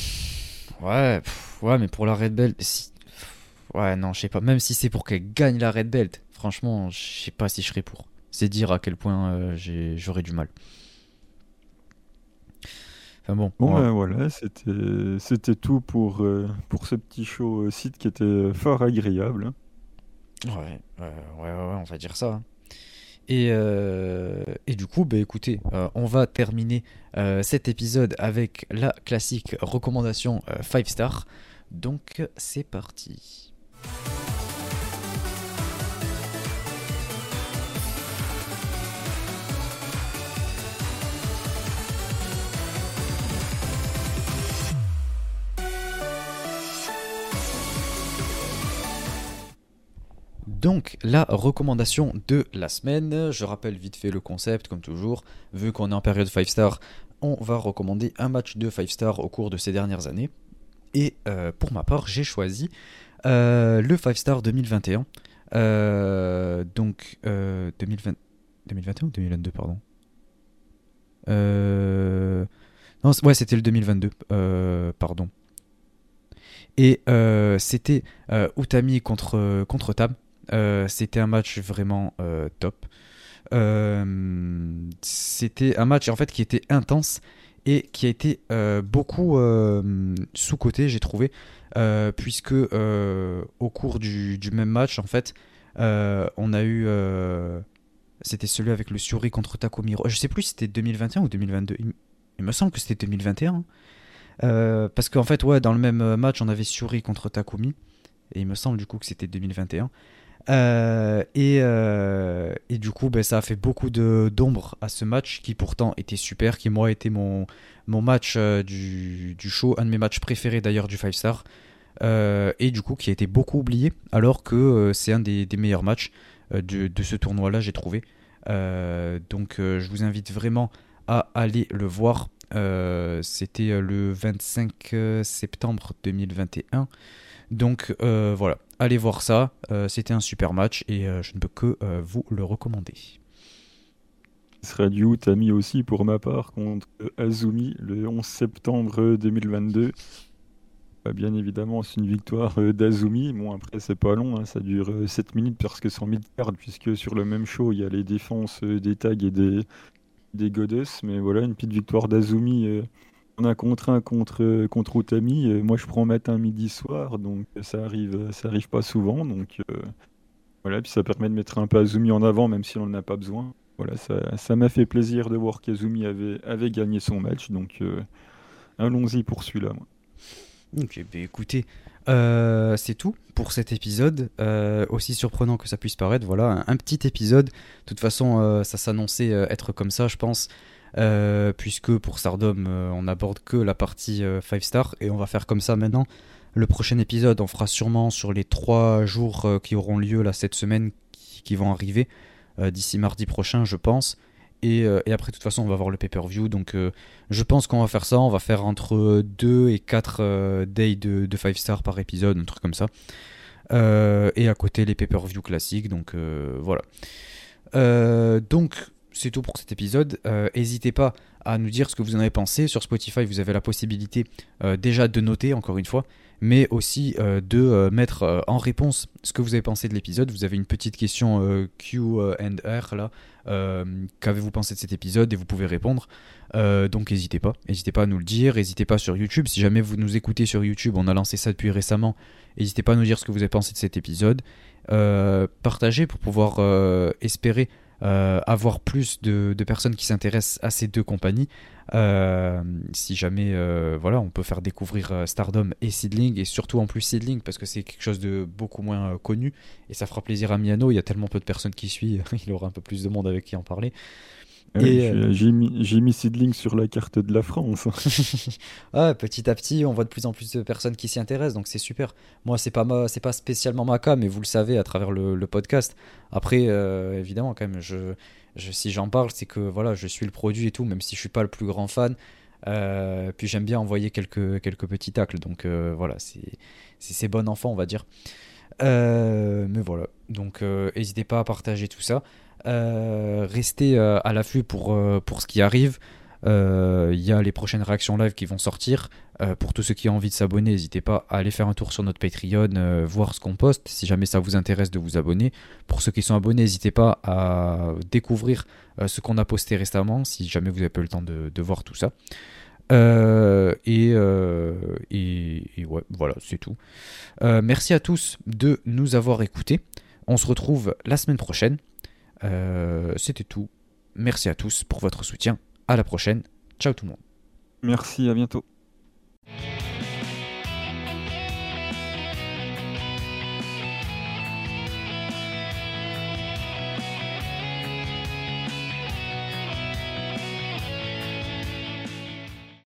ouais, ouais, mais pour la Red Belt, si... ouais, non, je sais pas. Même si c'est pour qu'elle gagne la Red Belt, franchement, je sais pas si je serais pour. C'est dire à quel point euh, j'aurais du mal bon, ben voilà, c'était c'était tout pour euh, pour ce petit show euh, site qui était fort agréable. Ouais, ouais, ouais, on va dire ça. Hein. Et, et, du coup, bah, écoutez, on va terminer cet épisode avec la classique recommandation 5 star. Donc, c'est parti. Donc la recommandation de la semaine, je rappelle vite fait le concept comme toujours, vu qu'on est en période 5 star, on va recommander un match de 5 star au cours de ces dernières années. Et euh, pour ma part, j'ai choisi euh, le 5 star 2021. Euh, donc 2020... 2021 ou 2022, pardon? Non, ouais, c'était le 2022, pardon. Et c'était Utami contre, contre Tam. Euh, c'était un match vraiment euh, top. Euh, c'était un match en fait qui était intense et qui a été beaucoup sous-côté, j'ai trouvé, puisque au cours du, même match, en fait, on a eu. c'était celui avec le Suri contre Takumi. Je sais plus si c'était 2021 ou 2022. Il, me semble que c'était 2021. parce qu'en fait, ouais, dans le même match, on avait Suri contre Takumi. Et il me semble du coup que c'était 2021. Euh, euh, et, du coup, ben, ça a fait beaucoup d'ombre à ce match qui pourtant était super, qui moi était mon, mon match euh, du, du, show, un de mes matchs préférés d'ailleurs du 5 Star. et du coup, qui a été beaucoup oublié, alors que c'est un des, des, meilleurs matchs de, de ce tournoi-là, j'ai trouvé. donc, je vous invite vraiment à aller le voir. C'était le 25 septembre 2021. Donc voilà, allez voir ça. Euh, c'était un super match et euh, je ne peux que euh, vous le recommander. Sera du Utami aussi pour ma part contre Azumi le 11 septembre 2022. Bah, bien évidemment, c'est une victoire d'Azumi. Bon, après, c'est pas long, hein. ça dure 7 minutes parce que c'est en mid-card, puisque sur le même show, il y a les défenses des tags et des, des goddesses. Mais voilà, une petite victoire d'Azumi on a contre un contre, contre Utami. Euh, moi, je prends matin, midi, soir, donc ça arrive, ça arrive pas souvent. Donc euh, voilà, puis ça permet de mettre un peu Azumi en avant, même si on n'en a pas besoin. Voilà, ça m'a fait plaisir de voir qu'Azumi avait, avait gagné son match, donc euh, allons-y pour celui-là. Ok, bah écoutez, c'est tout pour cet épisode. aussi surprenant que ça puisse paraître, voilà, un, petit épisode. De toute façon, ça s'annonçait être comme ça, je pense. Euh, puisque pour Stardom, euh, on n'aborde que la partie 5 euh, star, et on va faire comme ça maintenant. Le prochain épisode, on fera sûrement sur les 3 jours qui auront lieu là, cette semaine, qui, vont arriver, d'ici mardi prochain, je pense. Et, après, de toute façon, on va voir le pay-per-view. Donc, je pense qu'on va faire ça. On va faire entre 2 et 4 days de, 5 star par épisode, un truc comme ça. et à côté, les pay-per-view classiques. Donc, voilà. donc, c'est tout pour cet épisode. Euh, n'hésitez pas à nous dire ce que vous en avez pensé. Sur Spotify, vous avez la possibilité euh, déjà de noter, encore une fois, mais aussi euh, de mettre en réponse ce que vous avez pensé de l'épisode. Vous avez une petite question Q&R là. Qu'avez-vous pensé de cet épisode? Et vous pouvez répondre. donc n'hésitez pas. N'hésitez pas à nous le dire. N'hésitez pas sur YouTube. Si jamais vous nous écoutez sur YouTube, on a lancé ça depuis récemment. N'hésitez pas à nous dire ce que vous avez pensé de cet épisode. partagez pour pouvoir espérer avoir plus de, personnes qui s'intéressent à ces deux compagnies. Euh, si jamais euh, voilà, on peut faire découvrir Stardom et Seedling, et surtout en plus Seedling, parce que c'est quelque chose de beaucoup moins connu, et ça fera plaisir à Miano, il y a tellement peu de personnes qui suivent, il aura un peu plus de monde avec qui en parler. Euh, j'ai mis, mis Seedling sur la carte de la France. ah, petit à petit, on voit de plus en plus de personnes qui s'y intéressent, donc c'est super. Moi, c'est pas c'est pas spécialement ma cas, mais vous le savez à travers le, podcast. Après, euh, évidemment, quand même, je, je si j'en parle, c'est que voilà, je suis le produit et tout, même si je suis pas le plus grand fan. Euh, puis j'aime bien envoyer quelques, quelques petits tacles, donc voilà, c'est bon enfant, on va dire. Mais voilà, donc n'hésitez pas à partager tout ça. Euh, restez euh, à l'affût pour, euh, pour ce qui arrive. Il y a les prochaines réactions live qui vont sortir. pour tous ceux qui ont envie de s'abonner, n'hésitez pas à aller faire un tour sur notre Patreon, voir ce qu'on poste, si jamais ça vous intéresse de vous abonner. Pour ceux qui sont abonnés, n'hésitez pas à découvrir ce qu'on a posté récemment, si jamais vous n'avez pas eu le temps de, voir tout ça. Et, et, ouais, voilà, c'est tout. merci à tous de nous avoir écoutés. On se retrouve la semaine prochaine. Euh, c'était tout. Merci à tous pour votre soutien. À la prochaine. Ciao tout le monde. Merci, à bientôt.